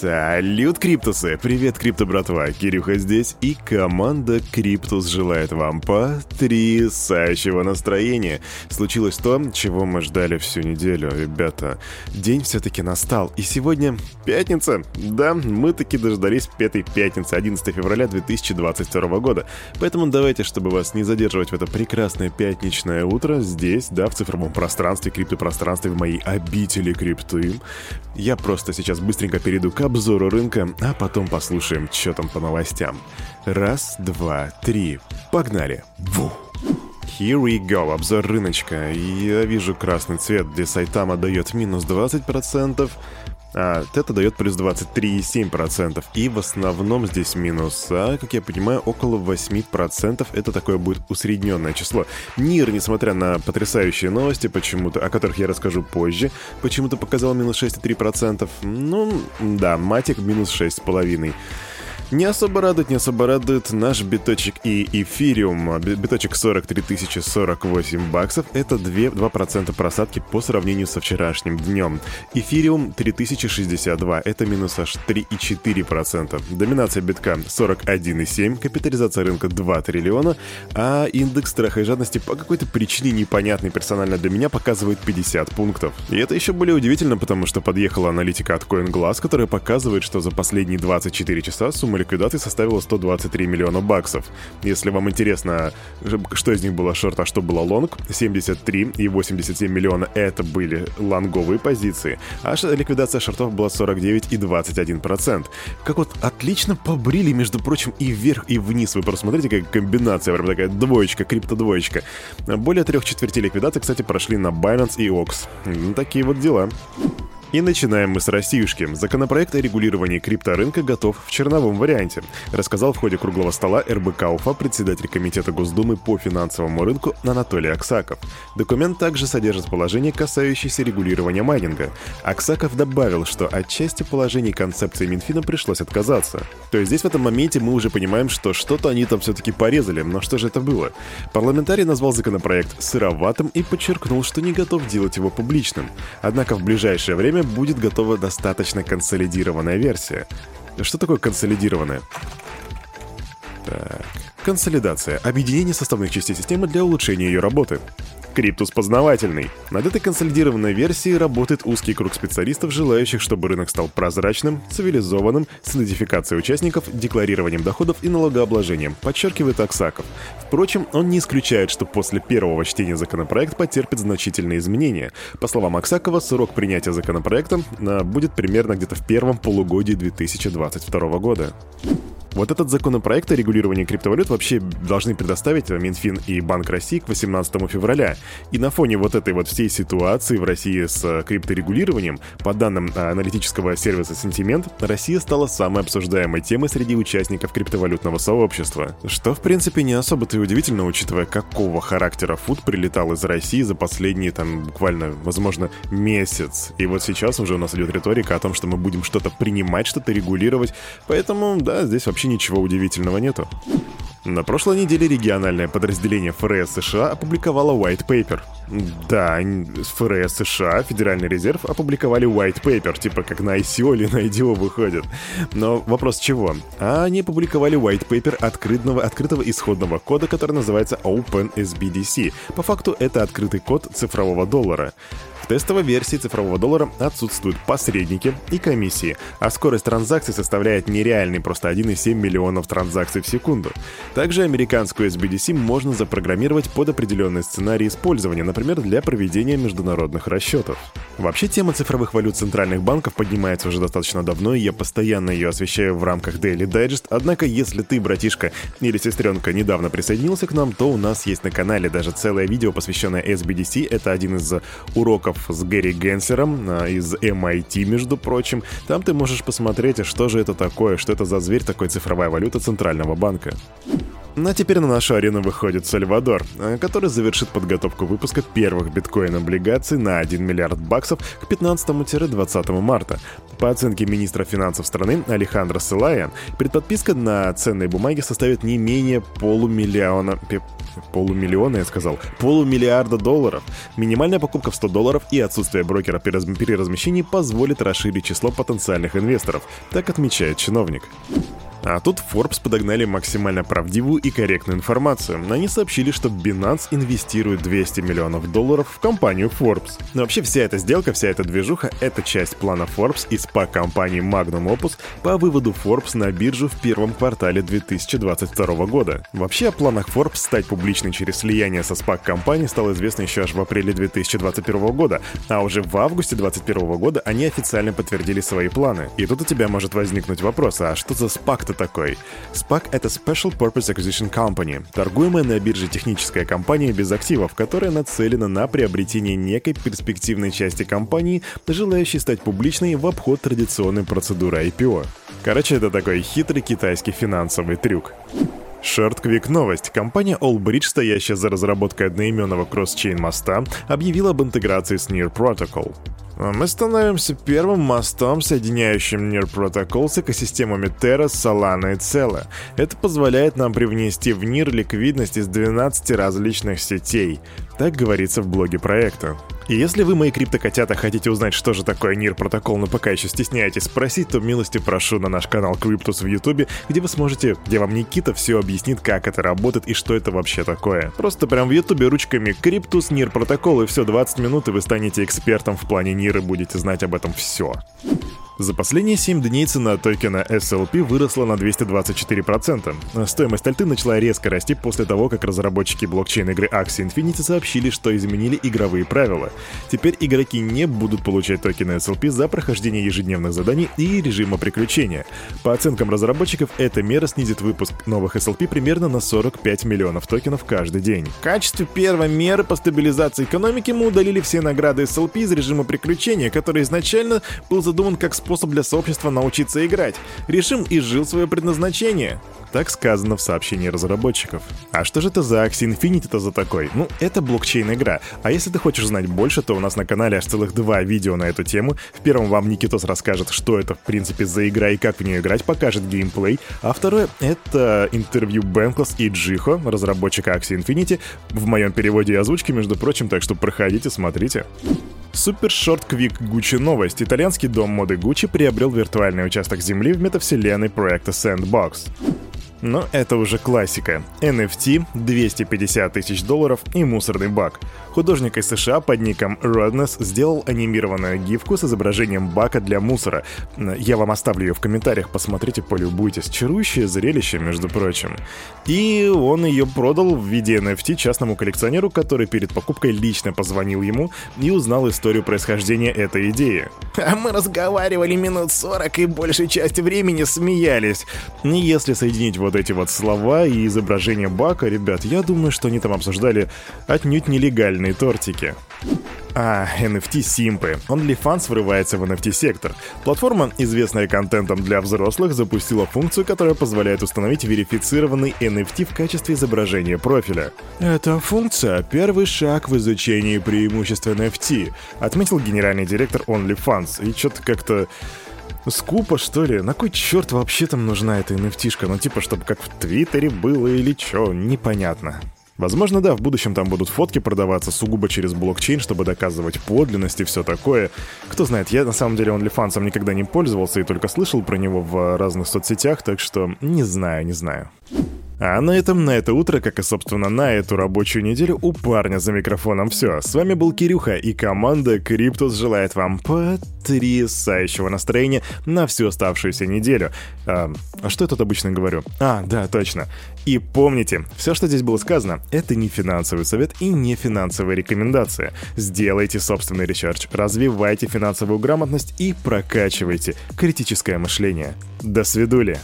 Салют, Криптусы! Привет, Крипто братва! Кирюха здесь, и команда Криптус желает вам потрясающего настроения. Случилось то, чего мы ждали всю неделю, ребята. День все-таки настал, и сегодня пятница. Да, мы таки дождались пятой пятницы, 11 февраля 2022 года. Поэтому давайте, чтобы вас не задерживать в это прекрасное пятничное утро, здесь, да, в цифровом пространстве, криптопространстве, в моей обители крипты, я просто сейчас быстренько перейду к обзору рынка, а потом послушаем, что там по новостям. Раз, два, три. Погнали. Ву. Here we go, обзор рыночка. Я вижу красный цвет, где Сайтама дает минус 20%, а Тета дает плюс 23,7%. И в основном здесь минус, а, как я понимаю, около 8%. Это такое будет усредненное число. Нир, несмотря на потрясающие новости, почему-то, о которых я расскажу позже, почему-то показал минус 6,3%. Ну, да, Матик минус 6,5%. Не особо радует, не особо радует наш биточек и эфириум. Биточек 43 048 баксов. Это 2, 2% просадки по сравнению со вчерашним днем. Эфириум 3062. Это минус аж 3,4%. Доминация битка 41,7. Капитализация рынка 2 триллиона. А индекс страха и жадности по какой-то причине непонятной персонально для меня показывает 50 пунктов. И это еще более удивительно, потому что подъехала аналитика от CoinGlass, которая показывает, что за последние 24 часа сумма ликвидации составила 123 миллиона баксов. Если вам интересно, что из них было шорт, а что было лонг, 73 и 87 миллиона это были лонговые позиции, а ликвидация шортов была 49 и 21 процент. Как вот отлично побрили, между прочим, и вверх, и вниз. Вы просто смотрите, какая комбинация, прям такая двоечка, крипто-двоечка. Более трех четвертей ликвидации, кстати, прошли на Binance и OX. Ну, такие вот дела. И начинаем мы с Россиюшки. Законопроект о регулировании крипторынка готов в черновом варианте, рассказал в ходе круглого стола РБК УФА председатель Комитета Госдумы по финансовому рынку Анатолий Аксаков. Документ также содержит положение, касающееся регулирования майнинга. Аксаков добавил, что от части положений концепции Минфина пришлось отказаться. То есть здесь в этом моменте мы уже понимаем, что что-то они там все-таки порезали, но что же это было? Парламентарий назвал законопроект сыроватым и подчеркнул, что не готов делать его публичным. Однако в ближайшее время время будет готова достаточно консолидированная версия. Что такое консолидированная? Так. Консолидация – объединение составных частей системы для улучшения ее работы. Криптус познавательный. Над этой консолидированной версией работает узкий круг специалистов, желающих, чтобы рынок стал прозрачным, цивилизованным, с идентификацией участников, декларированием доходов и налогообложением, подчеркивает Аксаков. Впрочем, он не исключает, что после первого чтения законопроект потерпит значительные изменения. По словам Аксакова, срок принятия законопроекта а, будет примерно где-то в первом полугодии 2022 года. Вот этот законопроект о регулировании криптовалют вообще должны предоставить Минфин и Банк России к 18 февраля. И на фоне вот этой вот всей ситуации в России с э, крипторегулированием, по данным э, аналитического сервиса Sentiment, Россия стала самой обсуждаемой темой среди участников криптовалютного сообщества. Что, в принципе, не особо-то и удивительно, учитывая, какого характера фуд прилетал из России за последние, там, буквально, возможно, месяц. И вот сейчас уже у нас идет риторика о том, что мы будем что-то принимать, что-то регулировать. Поэтому, да, здесь вообще ничего удивительного нету. На прошлой неделе региональное подразделение ФРС США опубликовало White Paper. Да, ФРС США, Федеральный резерв, опубликовали White Paper, типа как на ICO или на IDO выходит. Но вопрос чего? А они опубликовали White Paper открытого, открытого исходного кода, который называется OpenSBDC. По факту это открытый код цифрового доллара тестовой версии цифрового доллара отсутствуют посредники и комиссии, а скорость транзакций составляет нереальный просто 1,7 миллионов транзакций в секунду. Также американскую SBDC можно запрограммировать под определенный сценарий использования, например, для проведения международных расчетов. Вообще тема цифровых валют центральных банков поднимается уже достаточно давно, и я постоянно ее освещаю в рамках Daily Digest, однако если ты, братишка или сестренка, недавно присоединился к нам, то у нас есть на канале даже целое видео, посвященное SBDC, это один из уроков с Гэри Генсером а, из MIT, между прочим. Там ты можешь посмотреть, что же это такое, что это за зверь такой цифровая валюта Центрального банка. А теперь на нашу арену выходит Сальвадор, э, который завершит подготовку выпуска первых биткоин-облигаций на 1 миллиард баксов к 15-20 марта. По оценке министра финансов страны Алехандро Селая, предподписка на ценные бумаги составит не менее полумиллиона... Полумиллиона, я сказал. Полумиллиарда долларов. Минимальная покупка в 100 долларов и отсутствие брокера при размещении позволит расширить число потенциальных инвесторов, так отмечает чиновник. А тут Forbes подогнали максимально правдивую и корректную информацию. Они сообщили, что Binance инвестирует 200 миллионов долларов в компанию Forbes. Но вообще вся эта сделка, вся эта движуха — это часть плана Forbes и SPAC компании Magnum Opus по выводу Forbes на биржу в первом квартале 2022 года. Вообще о планах Forbes стать публичной через слияние со SPAC компанией стало известно еще аж в апреле 2021 года, а уже в августе 2021 года они официально подтвердили свои планы. И тут у тебя может возникнуть вопрос, а что за SPAC-то такой? SPAC — это Special Purpose Acquisition Company, торгуемая на бирже техническая компания без активов, которая нацелена на приобретение некой перспективной части компании, желающей стать публичной в обход традиционной процедуры IPO. Короче, это такой хитрый китайский финансовый трюк. Шорт-квик новость. Компания Allbridge, стоящая за разработкой одноименного кросс-чейн моста, объявила об интеграции с Near Protocol. Мы становимся первым мостом, соединяющим Near Protocol с экосистемами Terra, Solana и Celo. Это позволяет нам привнести в NIR ликвидность из 12 различных сетей. Так говорится в блоге проекта. И если вы, мои криптокотята, хотите узнать, что же такое NIR протокол, но пока еще стесняетесь спросить, то милости прошу на наш канал Cryptos в Ютубе, где вы сможете, где вам Никита все объяснит, как это работает и что это вообще такое. Просто прям в Ютубе ручками Cryptos, NIR протокол и все 20 минут, и вы станете экспертом в плане NIR и будете знать об этом все. За последние 7 дней цена токена SLP выросла на 224%. Стоимость альты начала резко расти после того, как разработчики блокчейн-игры Axie Infinity сообщили, что изменили игровые правила. Теперь игроки не будут получать токены SLP за прохождение ежедневных заданий и режима приключения. По оценкам разработчиков, эта мера снизит выпуск новых SLP примерно на 45 миллионов токенов каждый день. В качестве первой меры по стабилизации экономики мы удалили все награды SLP из режима приключения, который изначально был задуман как способ способ для сообщества научиться играть. Режим изжил свое предназначение. Так сказано в сообщении разработчиков. А что же это за Axie Infinity-то за такой? Ну, это блокчейн-игра. А если ты хочешь знать больше, то у нас на канале аж целых два видео на эту тему. В первом вам Никитос расскажет, что это в принципе за игра и как в нее играть, покажет геймплей. А второе — это интервью Бенклас и Джихо, разработчика Axie Infinity, в моем переводе и озвучке, между прочим, так что проходите, смотрите. Супер Шорт Квик Гуччи новость. Итальянский дом моды Гуччи приобрел виртуальный участок земли в метавселенной проекта Sandbox. Но это уже классика. NFT, 250 тысяч долларов и мусорный бак. Художник из США под ником Rodness сделал анимированную гифку с изображением бака для мусора. Я вам оставлю ее в комментариях, посмотрите, полюбуйтесь. Чарующее зрелище, между прочим. И он ее продал в виде NFT частному коллекционеру, который перед покупкой лично позвонил ему и узнал историю происхождения этой идеи. А мы разговаривали минут 40 и большей части времени смеялись. Если соединить вот эти вот слова и изображение бака, ребят, я думаю, что они там обсуждали отнюдь нелегальные тортики. А, NFT-симпы. OnlyFans врывается в NFT-сектор. Платформа, известная контентом для взрослых, запустила функцию, которая позволяет установить верифицированный NFT в качестве изображения профиля. Эта функция — первый шаг в изучении преимуществ NFT, отметил генеральный директор OnlyFans. И что-то как-то... Скупо, что ли? На кой черт вообще там нужна эта nft Ну, типа, чтобы как в Твиттере было или чё, непонятно. Возможно, да, в будущем там будут фотки продаваться сугубо через блокчейн, чтобы доказывать подлинность и все такое. Кто знает, я на самом деле OnlyFans никогда не пользовался и только слышал про него в разных соцсетях, так что не знаю, не знаю. А на этом, на это утро, как и, собственно, на эту рабочую неделю, у парня за микрофоном все. С вами был Кирюха, и команда Криптус желает вам потрясающего настроения на всю оставшуюся неделю. А, а что я тут обычно говорю? А, да, точно. И помните, все, что здесь было сказано, это не финансовый совет и не финансовая рекомендация. Сделайте собственный research, развивайте финансовую грамотность и прокачивайте критическое мышление. До свидули!